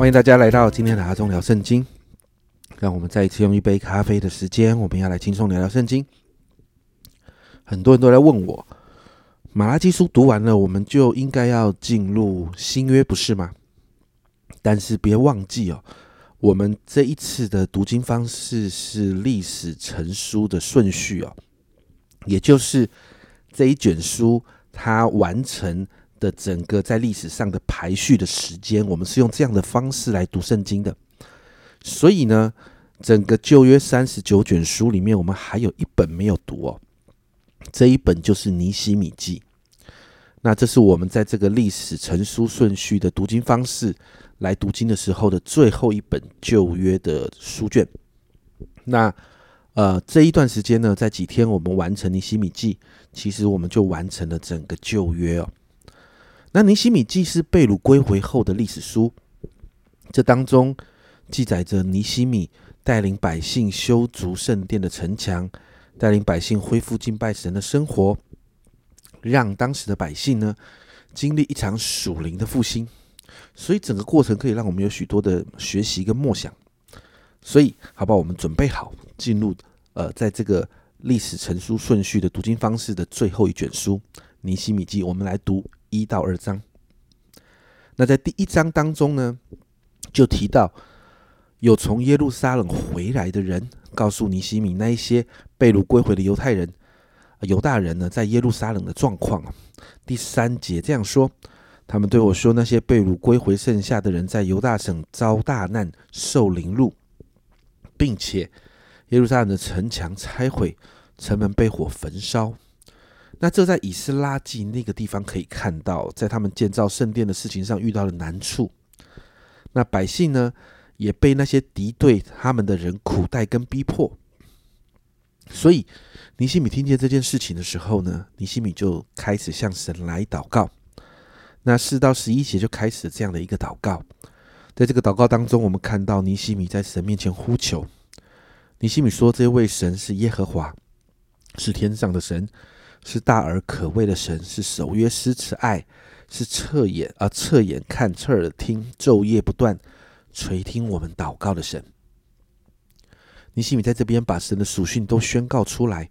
欢迎大家来到今天的阿忠聊圣经。让我们再一次用一杯咖啡的时间，我们要来轻松聊聊圣经。很多人都在问我，马拉基书读完了，我们就应该要进入新约，不是吗？但是别忘记哦，我们这一次的读经方式是历史成书的顺序哦，也就是这一卷书它完成。的整个在历史上的排序的时间，我们是用这样的方式来读圣经的。所以呢，整个旧约三十九卷书里面，我们还有一本没有读哦。这一本就是尼西米记。那这是我们在这个历史成书顺序的读经方式来读经的时候的最后一本旧约的书卷。那呃，这一段时间呢，在几天我们完成尼西米记，其实我们就完成了整个旧约哦。那尼西米记是被掳归回后的历史书，这当中记载着尼西米带领百姓修筑圣殿的城墙，带领百姓恢复敬拜神的生活，让当时的百姓呢经历一场属灵的复兴。所以整个过程可以让我们有许多的学习跟默想。所以，好不好？我们准备好进入呃，在这个历史成书顺序的读经方式的最后一卷书《尼西米记》，我们来读。一到二章，那在第一章当中呢，就提到有从耶路撒冷回来的人，告诉尼西米那一些被掳归回的犹太人、犹大人呢，在耶路撒冷的状况。第三节这样说：他们对我说，那些被掳归回剩下的人，在犹大省遭大难，受凌辱，并且耶路撒冷的城墙拆毁，城门被火焚烧。那这在以斯拉记那个地方可以看到，在他们建造圣殿的事情上遇到了难处。那百姓呢，也被那些敌对他们的人苦待跟逼迫。所以尼西米听见这件事情的时候呢，尼西米就开始向神来祷告。那四到十一节就开始这样的一个祷告。在这个祷告当中，我们看到尼西米在神面前呼求。尼西米说：“这位神是耶和华，是天上的神。”是大而可畏的神，是守约施慈爱，是侧眼啊侧眼看侧耳听，昼夜不断垂听我们祷告的神。尼西米在这边把神的属性都宣告出来，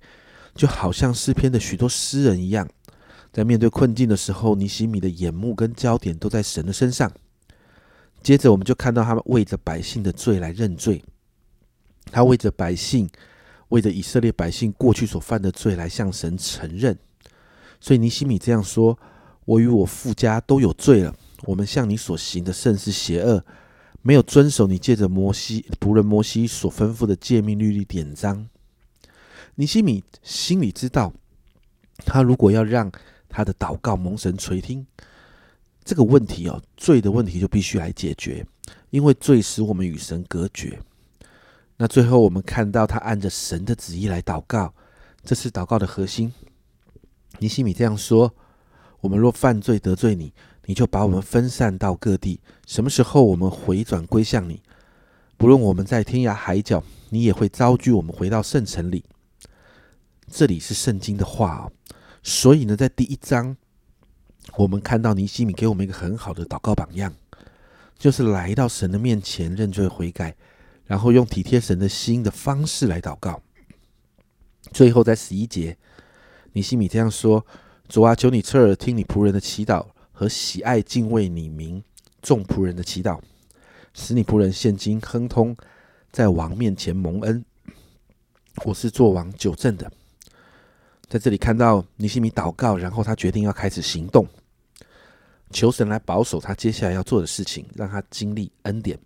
就好像诗篇的许多诗人一样，在面对困境的时候，尼西米的眼目跟焦点都在神的身上。接着，我们就看到他们为着百姓的罪来认罪，他为着百姓。为着以色列百姓过去所犯的罪来向神承认，所以尼西米这样说：“我与我父家都有罪了。我们向你所行的甚是邪恶，没有遵守你借着摩西仆人摩西所吩咐的诫命律例典章。”尼西米心里知道，他如果要让他的祷告蒙神垂听，这个问题哦，罪的问题就必须来解决，因为罪使我们与神隔绝。那最后，我们看到他按着神的旨意来祷告，这是祷告的核心。尼西米这样说：“我们若犯罪得罪你，你就把我们分散到各地。什么时候我们回转归向你，不论我们在天涯海角，你也会招聚我们回到圣城里。”这里是圣经的话哦。所以呢，在第一章，我们看到尼西米给我们一个很好的祷告榜样，就是来到神的面前认罪悔改。然后用体贴神的心的方式来祷告。最后在十一节，尼西米这样说：“主啊，求你侧耳听你仆人的祈祷和喜爱敬畏你名众仆人的祈祷，使你仆人现今亨通，在王面前蒙恩。我是做王九正的。”在这里看到尼西米祷告，然后他决定要开始行动，求神来保守他接下来要做的事情，让他经历恩典。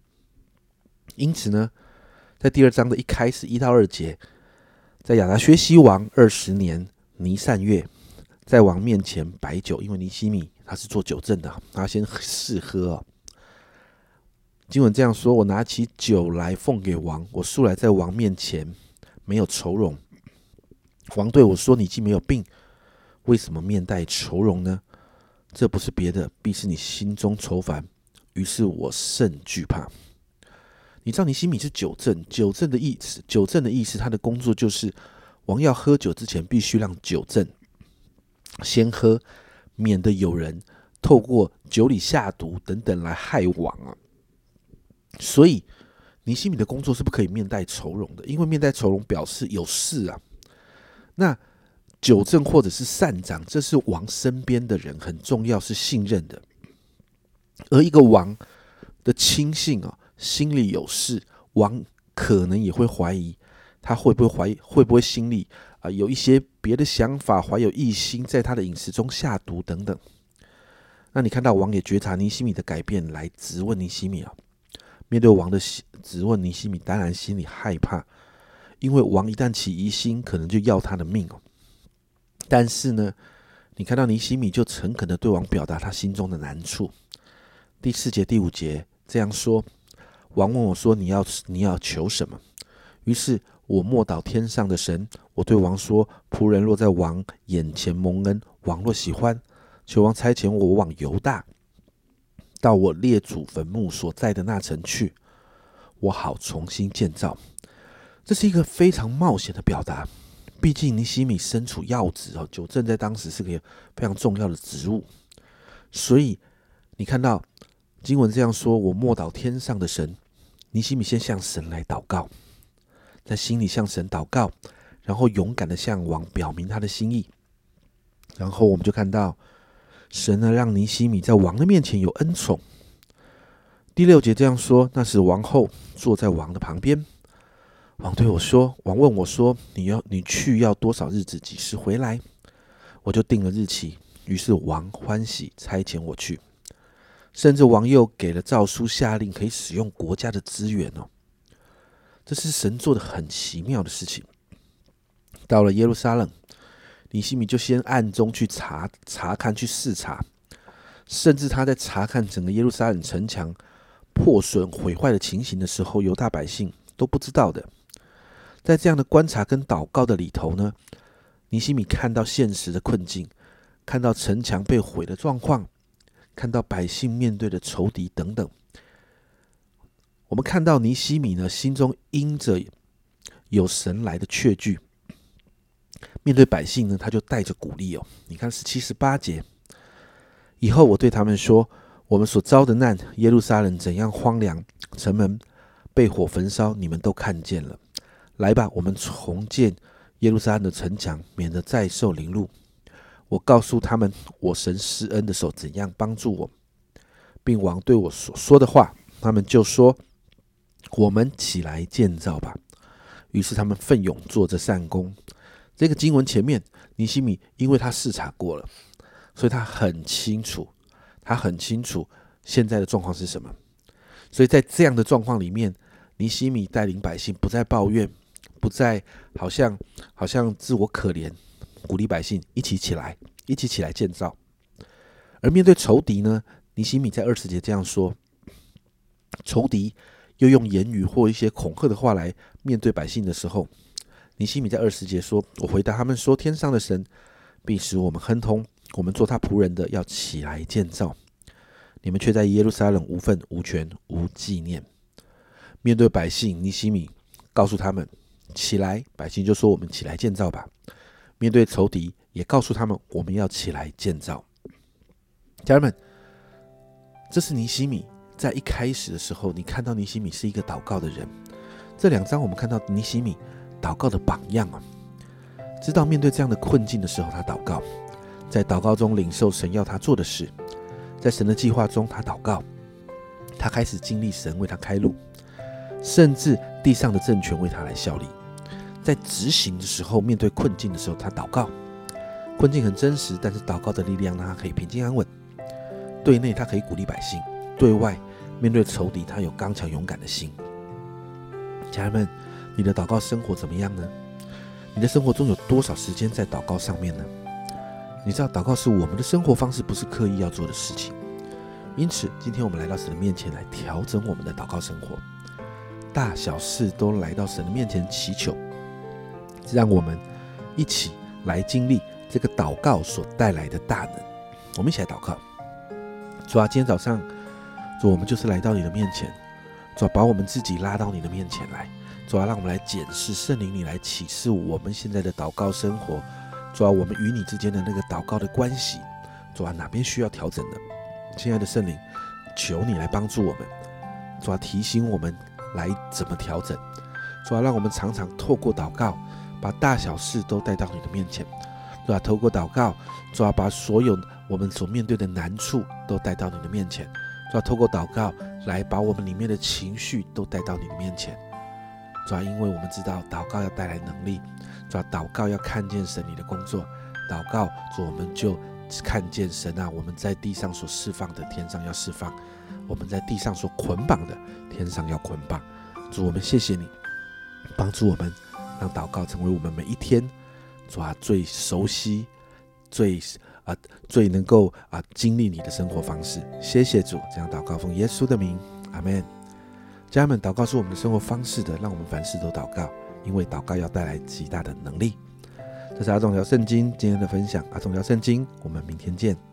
因此呢，在第二章的一开始一到二节，在亚达薛西王二十年尼善月，在王面前摆酒，因为尼西米他是做酒政的，他先试喝。经文这样说：“我拿起酒来奉给王，我素来在王面前没有愁容。王对我说：‘你既没有病，为什么面带愁容呢？’这不是别的，必是你心中愁烦。于是我甚惧怕。”你知道尼西米是酒正，酒正的意思，酒正的意思，他的工作就是王要喝酒之前，必须让酒正先喝，免得有人透过酒里下毒等等来害王啊。所以尼西米的工作是不可以面带愁容的，因为面带愁容表示有事啊。那酒正或者是善长，这是王身边的人很重要，是信任的。而一个王的亲信啊，心里有事，王可能也会怀疑他会不会怀疑，会不会心里啊有一些别的想法，怀有异心，在他的饮食中下毒等等。那你看到王也觉察尼西米的改变，来质问尼西米啊。面对王的质问，尼西米当然心里害怕，因为王一旦起疑心，可能就要他的命哦。但是呢，你看到尼西米就诚恳的对王表达他心中的难处。第四节、第五节这样说：王问我说：“你要你要求什么？”于是我默祷天上的神，我对王说：“仆人若在王眼前蒙恩，王若喜欢。”求王差遣我往犹大，到我列祖坟墓所在的那城去，我好重新建造。这是一个非常冒险的表达，毕竟尼西米身处要职哦，九正在当时是个非常重要的职务，所以你看到经文这样说：“我默祷天上的神。”尼西米先向神来祷告，在心里向神祷告，然后勇敢的向王表明他的心意，然后我们就看到。神呢，让尼西米在王的面前有恩宠。第六节这样说：那时王后坐在王的旁边，王对我说：“王问我说，你要你去要多少日子？几时回来？”我就定了日期。于是王欢喜差遣我去，甚至王又给了诏书，下令可以使用国家的资源哦。这是神做的很奇妙的事情。到了耶路撒冷。尼西米就先暗中去查查看、去视察，甚至他在查看整个耶路撒冷城墙破损毁坏的情形的时候，犹大百姓都不知道的。在这样的观察跟祷告的里头呢，尼西米看到现实的困境，看到城墙被毁的状况，看到百姓面对的仇敌等等。我们看到尼西米呢，心中因着有神来的确据。面对百姓呢，他就带着鼓励哦。你看是七十八节，以后我对他们说：我们所遭的难，耶路撒冷怎样荒凉，城门被火焚烧，你们都看见了。来吧，我们重建耶路撒冷的城墙，免得再受凌辱。我告诉他们，我神施恩的手怎样帮助我，并王对我所说的话，他们就说：我们起来建造吧。于是他们奋勇做着善功。这个经文前面，尼西米因为他视察过了，所以他很清楚，他很清楚现在的状况是什么。所以在这样的状况里面，尼西米带领百姓不再抱怨，不再好像好像自我可怜，鼓励百姓一起起来，一起起来建造。而面对仇敌呢，尼西米在二十节这样说：仇敌又用言语或一些恐吓的话来面对百姓的时候。尼西米在二十节说：“我回答他们说，天上的神必使我们亨通，我们做他仆人的要起来建造。你们却在耶路撒冷无份无权无纪念。面对百姓，尼西米告诉他们起来，百姓就说：我们起来建造吧。面对仇敌，也告诉他们我们要起来建造。家人们，这是尼西米在一开始的时候，你看到尼西米是一个祷告的人。这两章我们看到尼西米。”祷告的榜样啊，知道面对这样的困境的时候，他祷告，在祷告中领受神要他做的事，在神的计划中，他祷告，他开始经历神为他开路，甚至地上的政权为他来效力。在执行的时候，面对困境的时候，他祷告，困境很真实，但是祷告的力量让他可以平静安稳。对内他可以鼓励百姓，对外面对仇敌，他有刚强勇敢的心。家人们。你的祷告生活怎么样呢？你的生活中有多少时间在祷告上面呢？你知道，祷告是我们的生活方式，不是刻意要做的事情。因此，今天我们来到神的面前来调整我们的祷告生活，大小事都来到神的面前祈求，让我们一起来经历这个祷告所带来的大能。我们一起来祷告。主啊，今天早上，主，我们就是来到你的面前，主啊，把我们自己拉到你的面前来。主要让我们来检视圣灵，你来启示我们现在的祷告生活。主要我们与你之间的那个祷告的关系，主要哪边需要调整的？亲爱的圣灵，求你来帮助我们。主要提醒我们来怎么调整，主要让我们常常透过祷告，把大小事都带到你的面前，主要透过祷告，主要把所有我们所面对的难处都带到你的面前，主要透过祷告来把我们里面的情绪都带到你的面前，主要因为我们知道祷告要带来能力，主要祷告要看见神你的工作，祷告主我们就看见神啊，我们在地上所释放的，天上要释放。我们在地上所捆绑的，天上要捆绑。主，我们谢谢你，帮助我们，让祷告成为我们每一天主啊最熟悉、最啊最能够啊经历你的生活方式。谢谢主，这样祷告奉耶稣的名，阿门。家人们，祷告是我们的生活方式的，让我们凡事都祷告，因为祷告要带来极大的能力。这是阿忠聊圣经今天的分享，阿忠聊圣经，我们明天见。